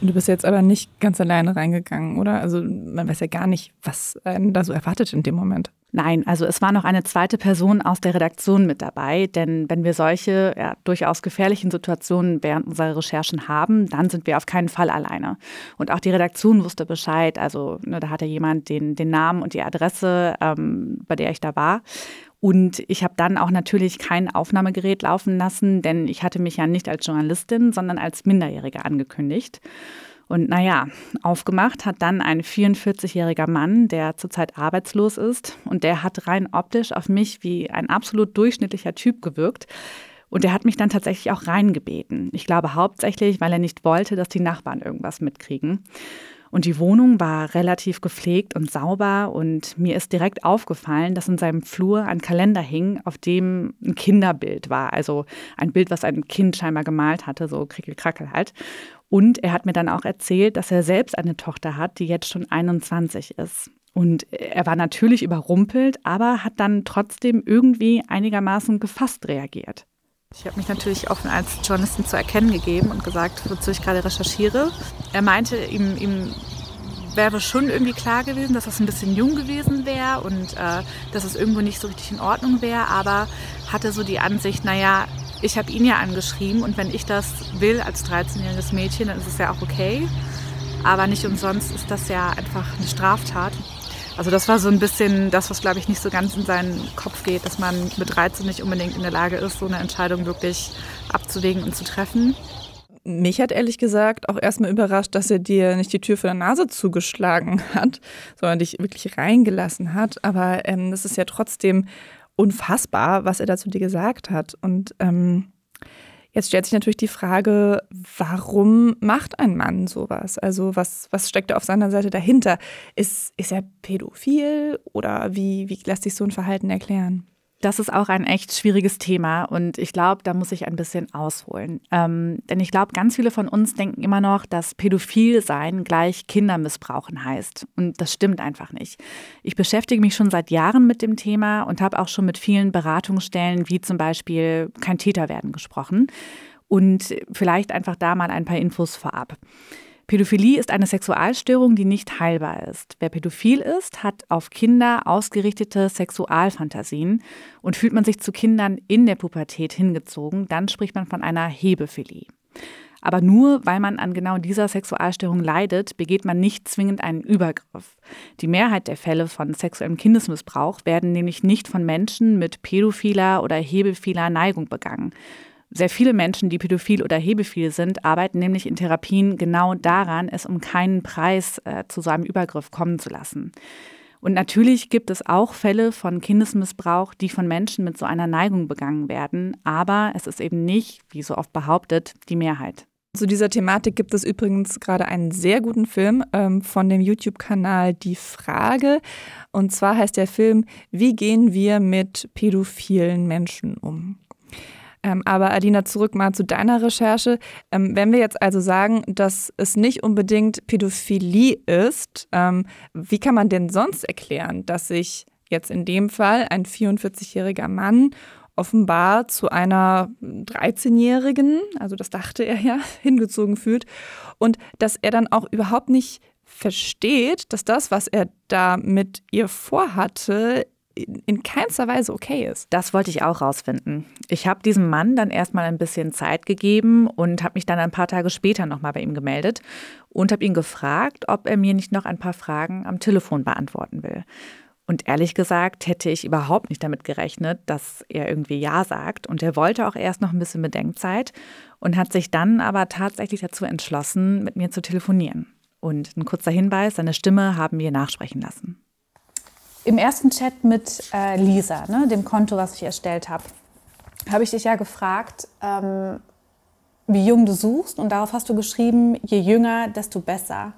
Du bist jetzt aber nicht ganz alleine reingegangen, oder? Also man weiß ja gar nicht, was einen da so erwartet in dem Moment. Nein, also es war noch eine zweite Person aus der Redaktion mit dabei, denn wenn wir solche ja, durchaus gefährlichen Situationen während unserer Recherchen haben, dann sind wir auf keinen Fall alleine. Und auch die Redaktion wusste Bescheid, also ne, da hatte jemand den, den Namen und die Adresse, ähm, bei der ich da war. Und ich habe dann auch natürlich kein Aufnahmegerät laufen lassen, denn ich hatte mich ja nicht als Journalistin, sondern als Minderjährige angekündigt. Und naja, aufgemacht hat dann ein 44-jähriger Mann, der zurzeit arbeitslos ist. Und der hat rein optisch auf mich wie ein absolut durchschnittlicher Typ gewirkt. Und der hat mich dann tatsächlich auch reingebeten. Ich glaube hauptsächlich, weil er nicht wollte, dass die Nachbarn irgendwas mitkriegen. Und die Wohnung war relativ gepflegt und sauber und mir ist direkt aufgefallen, dass in seinem Flur ein Kalender hing, auf dem ein Kinderbild war. Also ein Bild, was ein Kind scheinbar gemalt hatte, so krickelkrackel halt. Und er hat mir dann auch erzählt, dass er selbst eine Tochter hat, die jetzt schon 21 ist. Und er war natürlich überrumpelt, aber hat dann trotzdem irgendwie einigermaßen gefasst reagiert. Ich habe mich natürlich offen als Journalistin zu erkennen gegeben und gesagt, wozu ich gerade recherchiere. Er meinte, ihm, ihm wäre schon irgendwie klar gewesen, dass das ein bisschen jung gewesen wäre und äh, dass es irgendwo nicht so richtig in Ordnung wäre, aber hatte so die Ansicht, naja, ich habe ihn ja angeschrieben und wenn ich das will als 13-jähriges Mädchen, dann ist es ja auch okay. Aber nicht umsonst ist das ja einfach eine Straftat. Also das war so ein bisschen das, was, glaube ich, nicht so ganz in seinen Kopf geht, dass man mit 13 nicht unbedingt in der Lage ist, so eine Entscheidung wirklich abzuwägen und zu treffen. Mich hat ehrlich gesagt auch erstmal überrascht, dass er dir nicht die Tür vor der Nase zugeschlagen hat, sondern dich wirklich reingelassen hat. Aber ähm, das ist ja trotzdem unfassbar, was er dazu dir gesagt hat. Und ähm, jetzt stellt sich natürlich die Frage, warum macht ein Mann sowas? Also was, was steckt da auf seiner Seite dahinter? Ist, ist er pädophil oder wie, wie lässt sich so ein Verhalten erklären? Das ist auch ein echt schwieriges Thema und ich glaube, da muss ich ein bisschen ausholen. Ähm, denn ich glaube, ganz viele von uns denken immer noch, dass pädophil sein gleich Kindermissbrauchen heißt. Und das stimmt einfach nicht. Ich beschäftige mich schon seit Jahren mit dem Thema und habe auch schon mit vielen Beratungsstellen, wie zum Beispiel Kein Täter werden, gesprochen. Und vielleicht einfach da mal ein paar Infos vorab. Pädophilie ist eine Sexualstörung, die nicht heilbar ist. Wer pädophil ist, hat auf Kinder ausgerichtete Sexualfantasien und fühlt man sich zu Kindern in der Pubertät hingezogen, dann spricht man von einer Hebephilie. Aber nur weil man an genau dieser Sexualstörung leidet, begeht man nicht zwingend einen Übergriff. Die Mehrheit der Fälle von sexuellem Kindesmissbrauch werden nämlich nicht von Menschen mit pädophiler oder hebephiler Neigung begangen, sehr viele Menschen, die pädophil oder hebephil sind, arbeiten nämlich in Therapien genau daran, es um keinen Preis äh, zu so einem Übergriff kommen zu lassen. Und natürlich gibt es auch Fälle von Kindesmissbrauch, die von Menschen mit so einer Neigung begangen werden, aber es ist eben nicht, wie so oft behauptet, die Mehrheit. Zu dieser Thematik gibt es übrigens gerade einen sehr guten Film ähm, von dem YouTube-Kanal Die Frage. Und zwar heißt der Film Wie gehen wir mit pädophilen Menschen um? Ähm, aber Adina, zurück mal zu deiner Recherche. Ähm, wenn wir jetzt also sagen, dass es nicht unbedingt Pädophilie ist, ähm, wie kann man denn sonst erklären, dass sich jetzt in dem Fall ein 44-jähriger Mann offenbar zu einer 13-Jährigen, also das dachte er ja, hingezogen fühlt und dass er dann auch überhaupt nicht versteht, dass das, was er da mit ihr vorhatte, in keinster Weise okay ist. Das wollte ich auch rausfinden. Ich habe diesem Mann dann erstmal ein bisschen Zeit gegeben und habe mich dann ein paar Tage später nochmal bei ihm gemeldet und habe ihn gefragt, ob er mir nicht noch ein paar Fragen am Telefon beantworten will. Und ehrlich gesagt hätte ich überhaupt nicht damit gerechnet, dass er irgendwie Ja sagt. Und er wollte auch erst noch ein bisschen Bedenkzeit und hat sich dann aber tatsächlich dazu entschlossen, mit mir zu telefonieren. Und ein kurzer Hinweis, seine Stimme haben wir nachsprechen lassen. Im ersten Chat mit äh, Lisa, ne, dem Konto, was ich erstellt habe, habe ich dich ja gefragt, ähm, wie jung du suchst. Und darauf hast du geschrieben, je jünger, desto besser.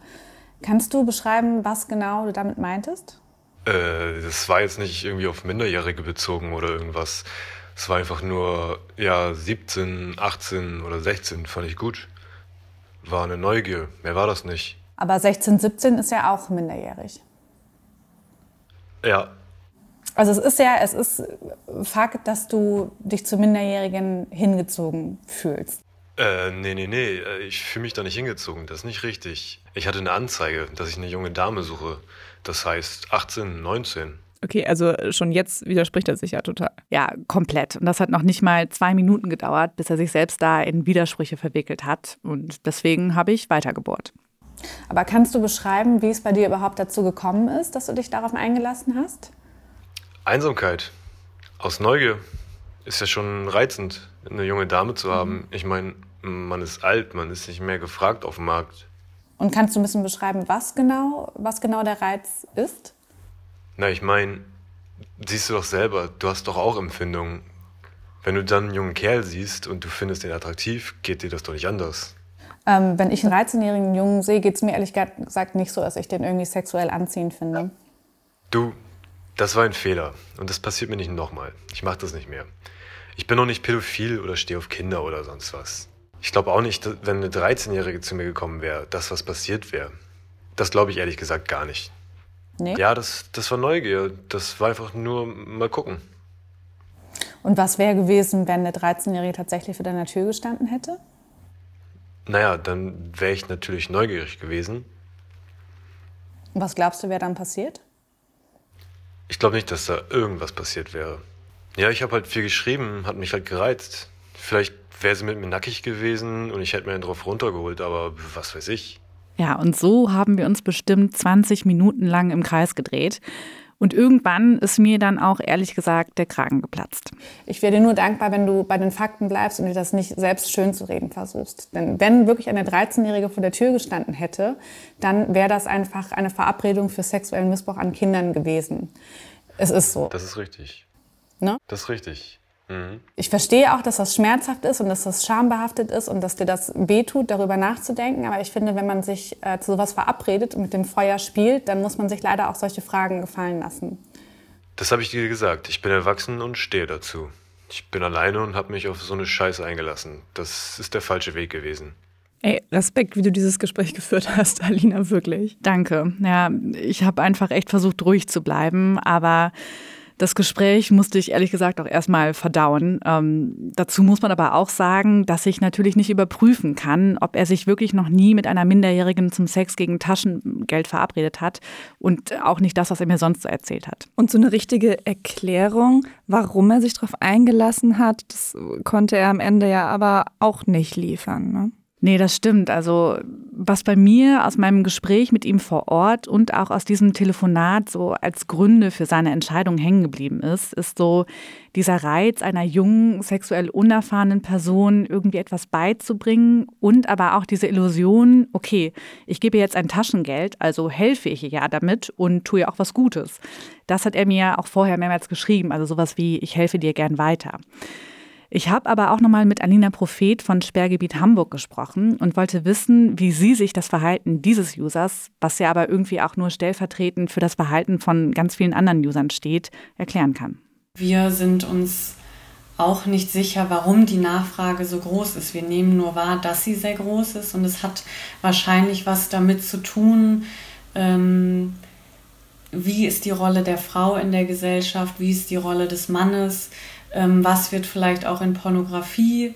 Kannst du beschreiben, was genau du damit meintest? Äh, das war jetzt nicht irgendwie auf Minderjährige bezogen oder irgendwas. Es war einfach nur, ja, 17, 18 oder 16 fand ich gut. War eine Neugier, mehr war das nicht. Aber 16, 17 ist ja auch minderjährig. Ja. Also es ist ja, es ist Fakt, dass du dich zu Minderjährigen hingezogen fühlst. Äh, nee, nee, nee, äh, ich fühle mich da nicht hingezogen, das ist nicht richtig. Ich hatte eine Anzeige, dass ich eine junge Dame suche. Das heißt 18, 19. Okay, also schon jetzt widerspricht er sich ja total. Ja, komplett. Und das hat noch nicht mal zwei Minuten gedauert, bis er sich selbst da in Widersprüche verwickelt hat. Und deswegen habe ich weitergebohrt. Aber kannst du beschreiben, wie es bei dir überhaupt dazu gekommen ist, dass du dich darauf eingelassen hast? Einsamkeit. Aus Neugier. Ist ja schon reizend, eine junge Dame zu haben. Ich meine, man ist alt, man ist nicht mehr gefragt auf dem Markt. Und kannst du ein bisschen beschreiben, was genau, was genau der Reiz ist? Na, ich meine, siehst du doch selber, du hast doch auch Empfindungen. Wenn du dann einen jungen Kerl siehst und du findest ihn attraktiv, geht dir das doch nicht anders. Ähm, wenn ich einen 13-jährigen Jungen sehe, geht es mir ehrlich gesagt nicht so, dass ich den irgendwie sexuell anziehend finde. Du, das war ein Fehler. Und das passiert mir nicht nochmal. Ich mach das nicht mehr. Ich bin noch nicht pädophil oder stehe auf Kinder oder sonst was. Ich glaube auch nicht, wenn eine 13-Jährige zu mir gekommen wäre, dass was passiert wäre. Das glaube ich ehrlich gesagt gar nicht. Nee? Ja, das, das war Neugier. Das war einfach nur mal gucken. Und was wäre gewesen, wenn eine 13-Jährige tatsächlich vor deiner Tür gestanden hätte? Naja, dann wäre ich natürlich neugierig gewesen. Was glaubst du, wäre dann passiert? Ich glaube nicht, dass da irgendwas passiert wäre. Ja, ich habe halt viel geschrieben, hat mich halt gereizt. Vielleicht wäre sie mit mir nackig gewesen und ich hätte mir einen drauf runtergeholt, aber was weiß ich. Ja, und so haben wir uns bestimmt 20 Minuten lang im Kreis gedreht. Und irgendwann ist mir dann auch ehrlich gesagt der Kragen geplatzt. Ich wäre dir nur dankbar, wenn du bei den Fakten bleibst und dir das nicht selbst schön zu reden versuchst. Denn wenn wirklich eine 13-Jährige vor der Tür gestanden hätte, dann wäre das einfach eine Verabredung für sexuellen Missbrauch an Kindern gewesen. Es ist so. Das ist richtig. Ne? Das ist richtig. Mhm. Ich verstehe auch, dass das schmerzhaft ist und dass das schambehaftet ist und dass dir das wehtut, darüber nachzudenken. Aber ich finde, wenn man sich äh, zu sowas verabredet und mit dem Feuer spielt, dann muss man sich leider auch solche Fragen gefallen lassen. Das habe ich dir gesagt. Ich bin erwachsen und stehe dazu. Ich bin alleine und habe mich auf so eine Scheiße eingelassen. Das ist der falsche Weg gewesen. Ey, Respekt, wie du dieses Gespräch geführt hast, Alina, wirklich. Danke. Ja, ich habe einfach echt versucht, ruhig zu bleiben, aber das Gespräch musste ich ehrlich gesagt auch erstmal verdauen. Ähm, dazu muss man aber auch sagen, dass ich natürlich nicht überprüfen kann, ob er sich wirklich noch nie mit einer Minderjährigen zum Sex gegen Taschengeld verabredet hat und auch nicht das, was er mir sonst so erzählt hat. Und so eine richtige Erklärung, warum er sich darauf eingelassen hat, das konnte er am Ende ja aber auch nicht liefern. Ne? Nee, das stimmt. Also was bei mir aus meinem Gespräch mit ihm vor Ort und auch aus diesem Telefonat so als Gründe für seine Entscheidung hängen geblieben ist, ist so dieser Reiz einer jungen, sexuell unerfahrenen Person irgendwie etwas beizubringen und aber auch diese Illusion, okay, ich gebe jetzt ein Taschengeld, also helfe ich ja damit und tue auch was Gutes. Das hat er mir auch vorher mehrmals geschrieben, also sowas wie, ich helfe dir gern weiter. Ich habe aber auch nochmal mit Alina Prophet von Sperrgebiet Hamburg gesprochen und wollte wissen, wie sie sich das Verhalten dieses Users, was ja aber irgendwie auch nur stellvertretend für das Verhalten von ganz vielen anderen Usern steht, erklären kann. Wir sind uns auch nicht sicher, warum die Nachfrage so groß ist. Wir nehmen nur wahr, dass sie sehr groß ist und es hat wahrscheinlich was damit zu tun, ähm, wie ist die Rolle der Frau in der Gesellschaft, wie ist die Rolle des Mannes, ähm, was wird vielleicht auch in Pornografie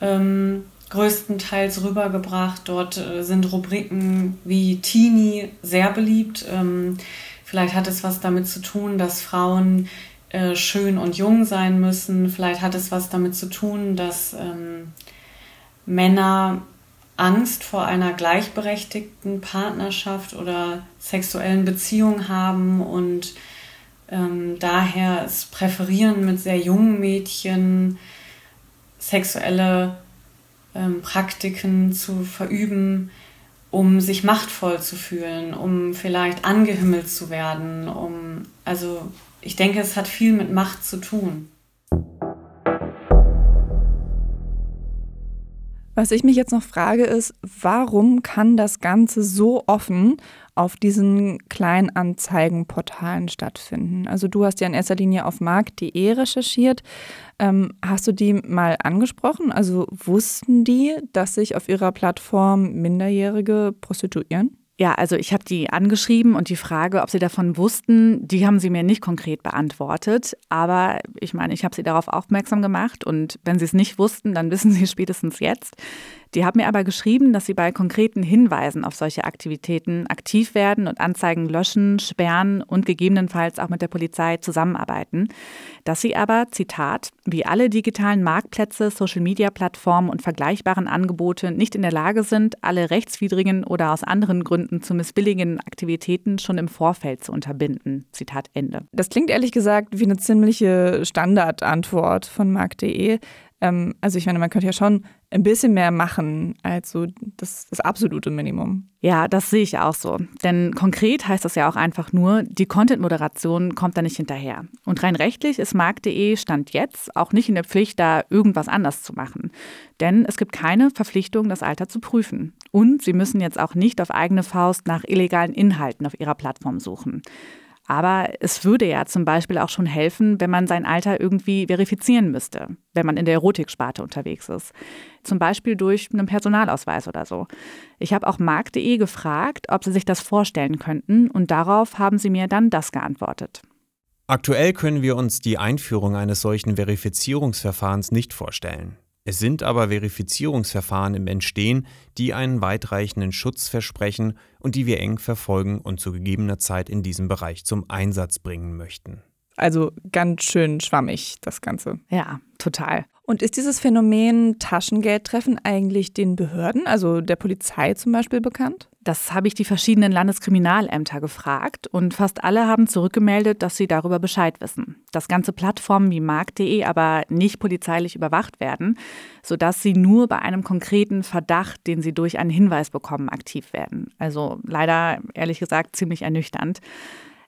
ähm, größtenteils rübergebracht. Dort äh, sind Rubriken wie Teenie sehr beliebt. Ähm, vielleicht hat es was damit zu tun, dass Frauen äh, schön und jung sein müssen. Vielleicht hat es was damit zu tun, dass ähm, Männer Angst vor einer gleichberechtigten Partnerschaft oder sexuellen Beziehung haben und ähm, daher es präferieren, mit sehr jungen Mädchen sexuelle ähm, Praktiken zu verüben, um sich machtvoll zu fühlen, um vielleicht angehimmelt zu werden, um also ich denke, es hat viel mit Macht zu tun. Was ich mich jetzt noch frage, ist, warum kann das Ganze so offen auf diesen Kleinanzeigenportalen stattfinden? Also du hast ja in erster Linie auf markt.de recherchiert. Ähm, hast du die mal angesprochen? Also wussten die, dass sich auf ihrer Plattform Minderjährige prostituieren? Ja, also ich habe die angeschrieben und die Frage, ob sie davon wussten, die haben sie mir nicht konkret beantwortet. Aber ich meine, ich habe sie darauf aufmerksam gemacht und wenn sie es nicht wussten, dann wissen sie spätestens jetzt. Die haben mir aber geschrieben, dass sie bei konkreten Hinweisen auf solche Aktivitäten aktiv werden und Anzeigen löschen, sperren und gegebenenfalls auch mit der Polizei zusammenarbeiten. Dass sie aber, Zitat, wie alle digitalen Marktplätze, Social-Media-Plattformen und vergleichbaren Angebote nicht in der Lage sind, alle rechtswidrigen oder aus anderen Gründen zu missbilligenden Aktivitäten schon im Vorfeld zu unterbinden. Zitat Ende. Das klingt ehrlich gesagt wie eine ziemliche Standardantwort von markt.de. Ähm, also ich meine, man könnte ja schon ein bisschen mehr machen als so das, das absolute Minimum. Ja, das sehe ich auch so. Denn konkret heißt das ja auch einfach nur, die Content-Moderation kommt da nicht hinterher. Und rein rechtlich ist markt.de Stand jetzt auch nicht in der Pflicht, da irgendwas anders zu machen. Denn es gibt keine Verpflichtung, das Alter zu prüfen. Und sie müssen jetzt auch nicht auf eigene Faust nach illegalen Inhalten auf ihrer Plattform suchen. Aber es würde ja zum Beispiel auch schon helfen, wenn man sein Alter irgendwie verifizieren müsste, wenn man in der Erotiksparte unterwegs ist. Zum Beispiel durch einen Personalausweis oder so. Ich habe auch markt.de gefragt, ob sie sich das vorstellen könnten und darauf haben sie mir dann das geantwortet. Aktuell können wir uns die Einführung eines solchen Verifizierungsverfahrens nicht vorstellen. Es sind aber Verifizierungsverfahren im Entstehen, die einen weitreichenden Schutz versprechen und die wir eng verfolgen und zu gegebener Zeit in diesem Bereich zum Einsatz bringen möchten. Also ganz schön schwammig, das Ganze. Ja, total. Und ist dieses Phänomen Taschengeldtreffen eigentlich den Behörden, also der Polizei zum Beispiel, bekannt? Das habe ich die verschiedenen Landeskriminalämter gefragt und fast alle haben zurückgemeldet, dass sie darüber Bescheid wissen. Dass ganze Plattformen wie markt.de aber nicht polizeilich überwacht werden, sodass sie nur bei einem konkreten Verdacht, den sie durch einen Hinweis bekommen, aktiv werden. Also leider, ehrlich gesagt, ziemlich ernüchternd.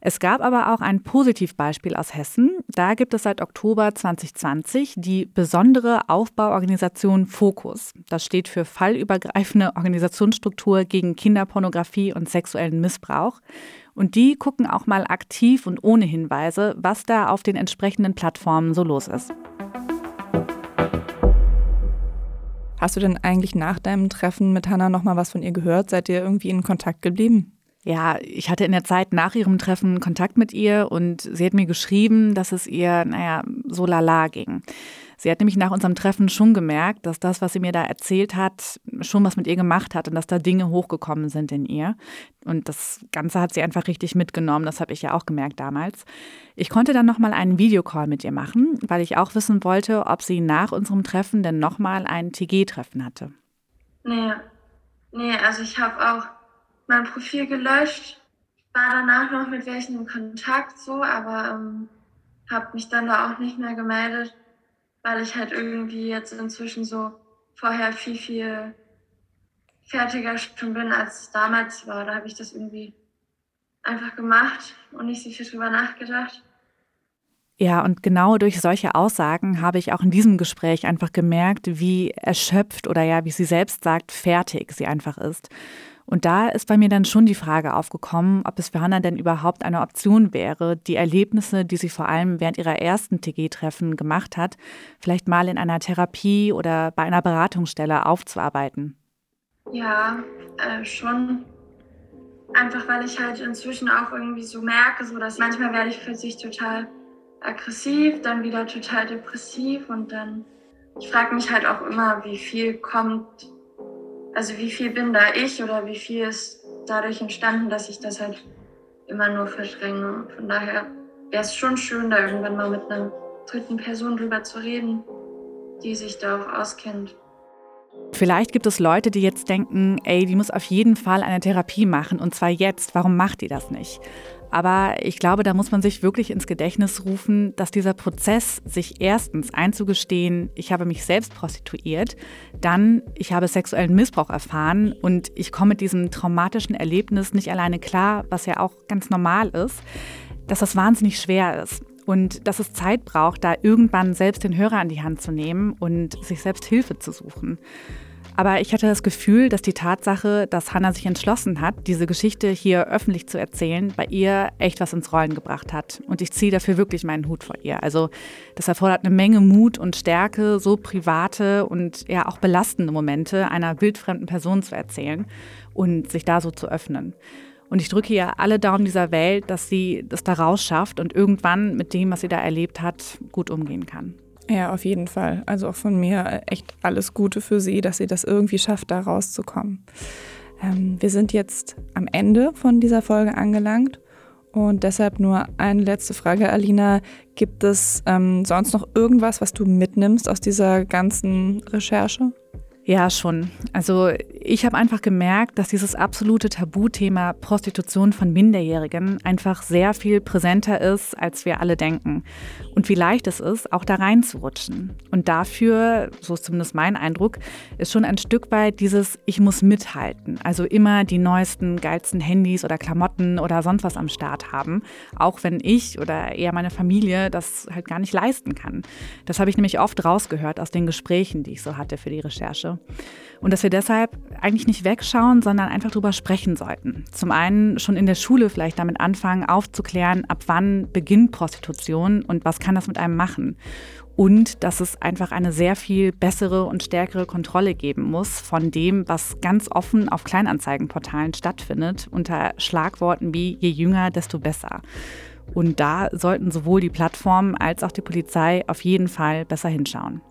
Es gab aber auch ein Positivbeispiel aus Hessen. Da gibt es seit Oktober 2020 die besondere Aufbauorganisation Fokus. Das steht für fallübergreifende Organisationsstruktur gegen Kinderpornografie und sexuellen Missbrauch. Und die gucken auch mal aktiv und ohne Hinweise, was da auf den entsprechenden Plattformen so los ist. Hast du denn eigentlich nach deinem Treffen mit Hannah noch mal was von ihr gehört? Seid ihr irgendwie in Kontakt geblieben? Ja, ich hatte in der Zeit nach ihrem Treffen Kontakt mit ihr und sie hat mir geschrieben, dass es ihr, naja, so lala ging. Sie hat nämlich nach unserem Treffen schon gemerkt, dass das, was sie mir da erzählt hat, schon was mit ihr gemacht hat und dass da Dinge hochgekommen sind in ihr. Und das Ganze hat sie einfach richtig mitgenommen. Das habe ich ja auch gemerkt damals. Ich konnte dann nochmal einen Videocall mit ihr machen, weil ich auch wissen wollte, ob sie nach unserem Treffen denn nochmal ein TG-Treffen hatte. Nee, nee, also ich habe auch mein Profil gelöscht, war danach noch mit welchen in Kontakt so, aber ähm, habe mich dann da auch nicht mehr gemeldet, weil ich halt irgendwie jetzt inzwischen so vorher viel, viel fertiger schon bin, als es damals war. Da habe ich das irgendwie einfach gemacht und nicht so viel drüber nachgedacht. Ja, und genau durch solche Aussagen habe ich auch in diesem Gespräch einfach gemerkt, wie erschöpft oder ja, wie sie selbst sagt, fertig sie einfach ist. Und da ist bei mir dann schon die Frage aufgekommen, ob es für Hannah denn überhaupt eine Option wäre, die Erlebnisse, die sie vor allem während ihrer ersten TG-Treffen gemacht hat, vielleicht mal in einer Therapie oder bei einer Beratungsstelle aufzuarbeiten. Ja, äh, schon. Einfach weil ich halt inzwischen auch irgendwie so merke, so dass manchmal werde ich plötzlich total aggressiv, dann wieder total depressiv und dann, ich frage mich halt auch immer, wie viel kommt, also wie viel bin da ich oder wie viel ist dadurch entstanden, dass ich das halt immer nur verdränge. Von daher wäre es schon schön, da irgendwann mal mit einer dritten Person drüber zu reden, die sich da auch auskennt. Vielleicht gibt es Leute, die jetzt denken, ey, die muss auf jeden Fall eine Therapie machen und zwar jetzt. Warum macht die das nicht? Aber ich glaube, da muss man sich wirklich ins Gedächtnis rufen, dass dieser Prozess, sich erstens einzugestehen, ich habe mich selbst prostituiert, dann ich habe sexuellen Missbrauch erfahren und ich komme mit diesem traumatischen Erlebnis nicht alleine klar, was ja auch ganz normal ist, dass das wahnsinnig schwer ist und dass es Zeit braucht, da irgendwann selbst den Hörer an die Hand zu nehmen und sich selbst Hilfe zu suchen. Aber ich hatte das Gefühl, dass die Tatsache, dass Hannah sich entschlossen hat, diese Geschichte hier öffentlich zu erzählen, bei ihr echt was ins Rollen gebracht hat. Und ich ziehe dafür wirklich meinen Hut vor ihr. Also das erfordert eine Menge Mut und Stärke, so private und ja auch belastende Momente einer wildfremden Person zu erzählen und sich da so zu öffnen. Und ich drücke ihr alle Daumen dieser Welt, dass sie das da rausschafft und irgendwann mit dem, was sie da erlebt hat, gut umgehen kann. Ja, auf jeden Fall. Also auch von mir äh, echt alles Gute für sie, dass sie das irgendwie schafft, da rauszukommen. Ähm, wir sind jetzt am Ende von dieser Folge angelangt und deshalb nur eine letzte Frage, Alina. Gibt es ähm, sonst noch irgendwas, was du mitnimmst aus dieser ganzen Recherche? Ja, schon. Also ich habe einfach gemerkt, dass dieses absolute Tabuthema Prostitution von Minderjährigen einfach sehr viel präsenter ist, als wir alle denken. Und wie leicht es ist, auch da reinzurutschen. Und dafür, so ist zumindest mein Eindruck, ist schon ein Stück weit dieses Ich muss mithalten. Also immer die neuesten, geilsten Handys oder Klamotten oder sonst was am Start haben. Auch wenn ich oder eher meine Familie das halt gar nicht leisten kann. Das habe ich nämlich oft rausgehört aus den Gesprächen, die ich so hatte für die Recherche. Und dass wir deshalb eigentlich nicht wegschauen, sondern einfach drüber sprechen sollten. Zum einen schon in der Schule vielleicht damit anfangen, aufzuklären, ab wann beginnt Prostitution und was kann das mit einem machen. Und dass es einfach eine sehr viel bessere und stärkere Kontrolle geben muss von dem, was ganz offen auf Kleinanzeigenportalen stattfindet, unter Schlagworten wie je jünger, desto besser. Und da sollten sowohl die Plattformen als auch die Polizei auf jeden Fall besser hinschauen.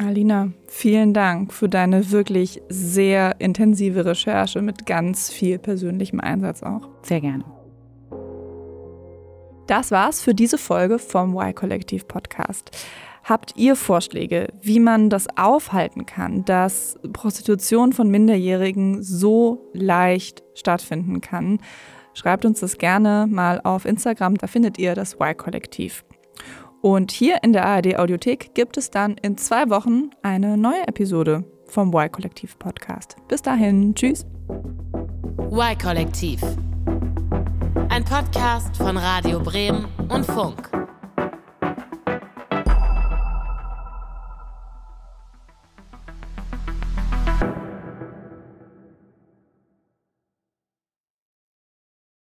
Alina, vielen Dank für deine wirklich sehr intensive Recherche mit ganz viel persönlichem Einsatz auch. Sehr gerne. Das war's für diese Folge vom Y-Kollektiv Podcast. Habt ihr Vorschläge, wie man das aufhalten kann, dass Prostitution von Minderjährigen so leicht stattfinden kann? Schreibt uns das gerne mal auf Instagram, da findet ihr das Y-Kollektiv. Und hier in der ARD Audiothek gibt es dann in zwei Wochen eine neue Episode vom Y-Kollektiv Podcast. Bis dahin, tschüss. Y-Kollektiv. Ein Podcast von Radio Bremen und Funk.